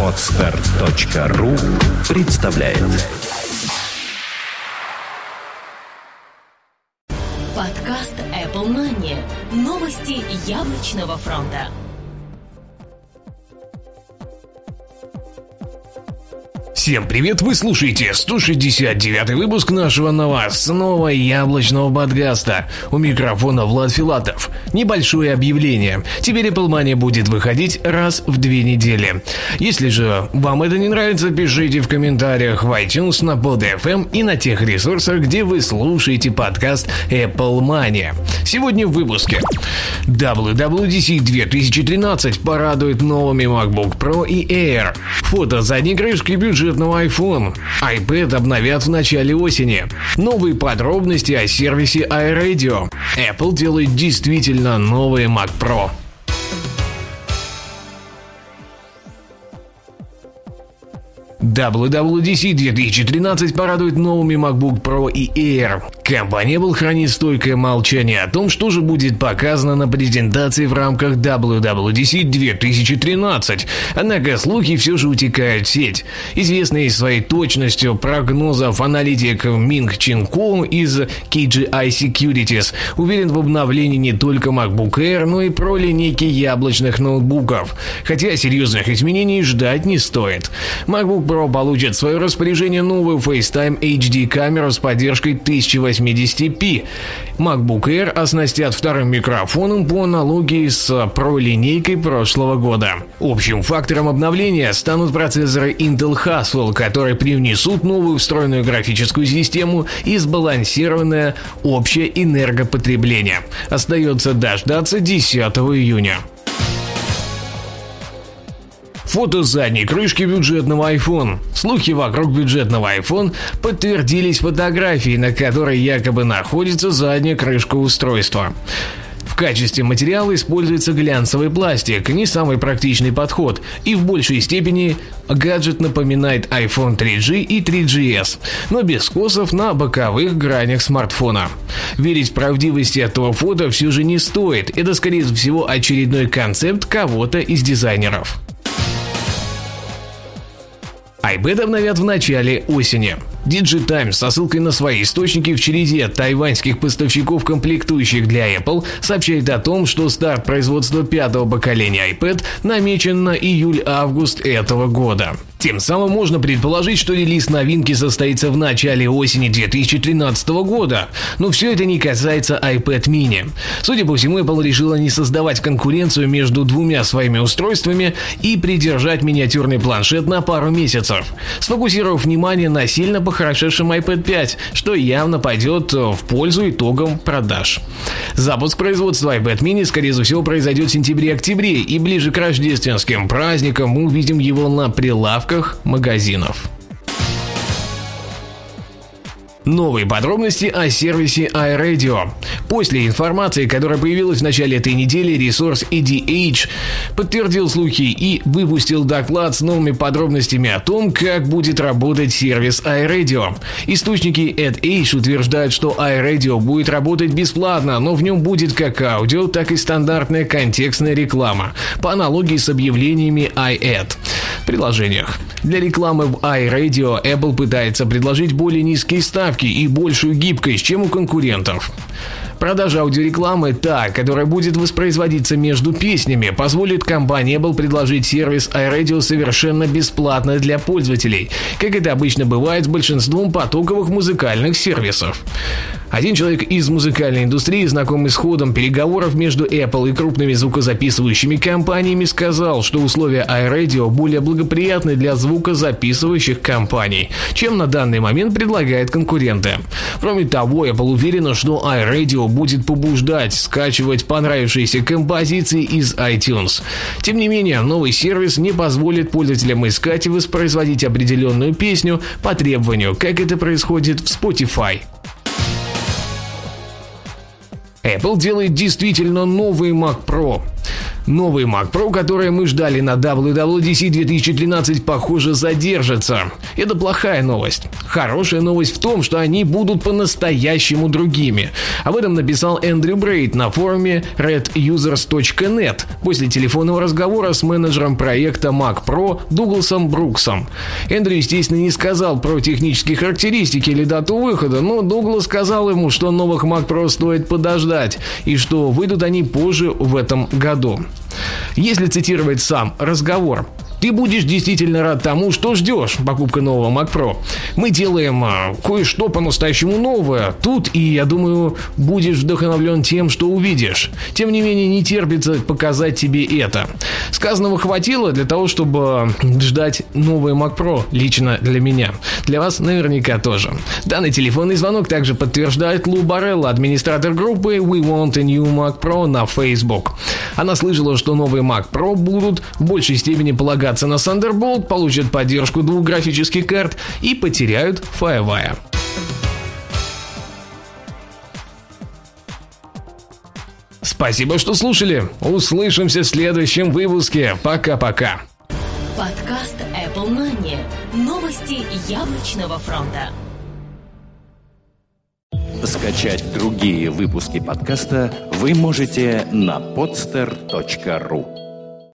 Отстар.ру представляет Подкаст Apple Money. Новости яблочного фронта. Всем привет, вы слушаете 169 выпуск нашего новостного яблочного подкаста. У микрофона Влад Филатов. Небольшое объявление. Теперь Apple Money будет выходить раз в две недели. Если же вам это не нравится, пишите в комментариях в iTunes, на PodFM и на тех ресурсах, где вы слушаете подкаст Apple Money. Сегодня в выпуске. WWDC 2013 порадует новыми MacBook Pro и Air. Фото задней крышки бюджетного iPhone. iPad обновят в начале осени. Новые подробности о сервисе iRadio. Apple делает действительно новые Mac Pro. WWDC 2013 порадует новыми MacBook Pro и Air. Компания Apple хранит стойкое молчание о том, что же будет показано на презентации в рамках WWDC 2013. Однако слухи все же утекают в сеть. Известный своей точностью прогнозов аналитик Минг Чин Ку из KGI Securities уверен в обновлении не только MacBook Air, но и Pro линейки яблочных ноутбуков. Хотя серьезных изменений ждать не стоит. MacBook Pro получит в свое распоряжение новую FaceTime HD камеру с поддержкой 1080p. MacBook Air оснастят вторым микрофоном по аналогии с Pro линейкой прошлого года. Общим фактором обновления станут процессоры Intel Haswell, которые привнесут новую встроенную графическую систему и сбалансированное общее энергопотребление. Остается дождаться 10 июня. Фото задней крышки бюджетного iPhone. Слухи вокруг бюджетного iPhone подтвердились фотографией, на которой якобы находится задняя крышка устройства. В качестве материала используется глянцевый пластик, не самый практичный подход, и в большей степени гаджет напоминает iPhone 3G и 3GS, но без скосов на боковых гранях смартфона. Верить в правдивость этого фото все же не стоит, это скорее всего очередной концепт кого-то из дизайнеров iPad обновят в начале осени. DigiTimes со ссылкой на свои источники в череде тайваньских поставщиков комплектующих для Apple сообщает о том, что старт производства пятого поколения iPad намечен на июль-август этого года. Тем самым можно предположить, что релиз новинки состоится в начале осени 2013 года. Но все это не касается iPad mini. Судя по всему, Apple решила не создавать конкуренцию между двумя своими устройствами и придержать миниатюрный планшет на пару месяцев, сфокусировав внимание на сильно похорошевшем iPad 5, что явно пойдет в пользу итогам продаж. Запуск производства iPad mini, скорее всего, произойдет в сентябре-октябре, и ближе к рождественским праздникам мы увидим его на прилавках магазинов. Новые подробности о сервисе iRadio. После информации, которая появилась в начале этой недели, ресурс EDH подтвердил слухи и выпустил доклад с новыми подробностями о том, как будет работать сервис iRadio. Источники EdH утверждают, что iRadio будет работать бесплатно, но в нем будет как аудио, так и стандартная контекстная реклама, по аналогии с объявлениями iAd приложениях. Для рекламы в iRadio Apple пытается предложить более низкие ставки и большую гибкость, чем у конкурентов. Продажа аудиорекламы, та, которая будет воспроизводиться между песнями, позволит компании Apple предложить сервис iRadio совершенно бесплатно для пользователей, как это обычно бывает с большинством потоковых музыкальных сервисов. Один человек из музыкальной индустрии, знакомый с ходом переговоров между Apple и крупными звукозаписывающими компаниями, сказал, что условия iRadio более благоприятны для звукозаписывающих компаний, чем на данный момент предлагают конкуренты. Кроме того, Apple уверена, что iRadio будет побуждать скачивать понравившиеся композиции из iTunes. Тем не менее, новый сервис не позволит пользователям искать и воспроизводить определенную песню по требованию, как это происходит в Spotify. Apple делает действительно новый Mac Pro. Новый Mac Pro, который мы ждали на WWDC 2013, похоже, задержится. Это плохая новость. Хорошая новость в том, что они будут по-настоящему другими. Об этом написал Эндрю Брейд на форуме redusers.net после телефонного разговора с менеджером проекта Mac Pro Дугласом Бруксом. Эндрю, естественно, не сказал про технические характеристики или дату выхода, но Дуглас сказал ему, что новых Mac Pro стоит подождать и что выйдут они позже в этом году. Если цитировать сам разговор, ты будешь действительно рад тому, что ждешь покупка нового Mac Pro. Мы делаем а, кое-что по-настоящему новое тут, и я думаю, будешь вдохновлен тем, что увидишь. Тем не менее, не терпится показать тебе это. Сказанного хватило для того, чтобы ждать новый Mac Pro лично для меня. Для вас наверняка тоже. Данный телефонный звонок также подтверждает Лу Барелла, администратор группы We Want a New Mac Pro на Facebook. Она слышала, что новые Mac Pro будут в большей степени полагаться на Thunderbolt, получат поддержку двух графических карт и потеряют FireWire. Спасибо, что слушали. Услышимся в следующем выпуске. Пока-пока. Подкаст Apple Money. Новости яблочного фронта. Скачать другие выпуски подкаста вы можете на podster.ru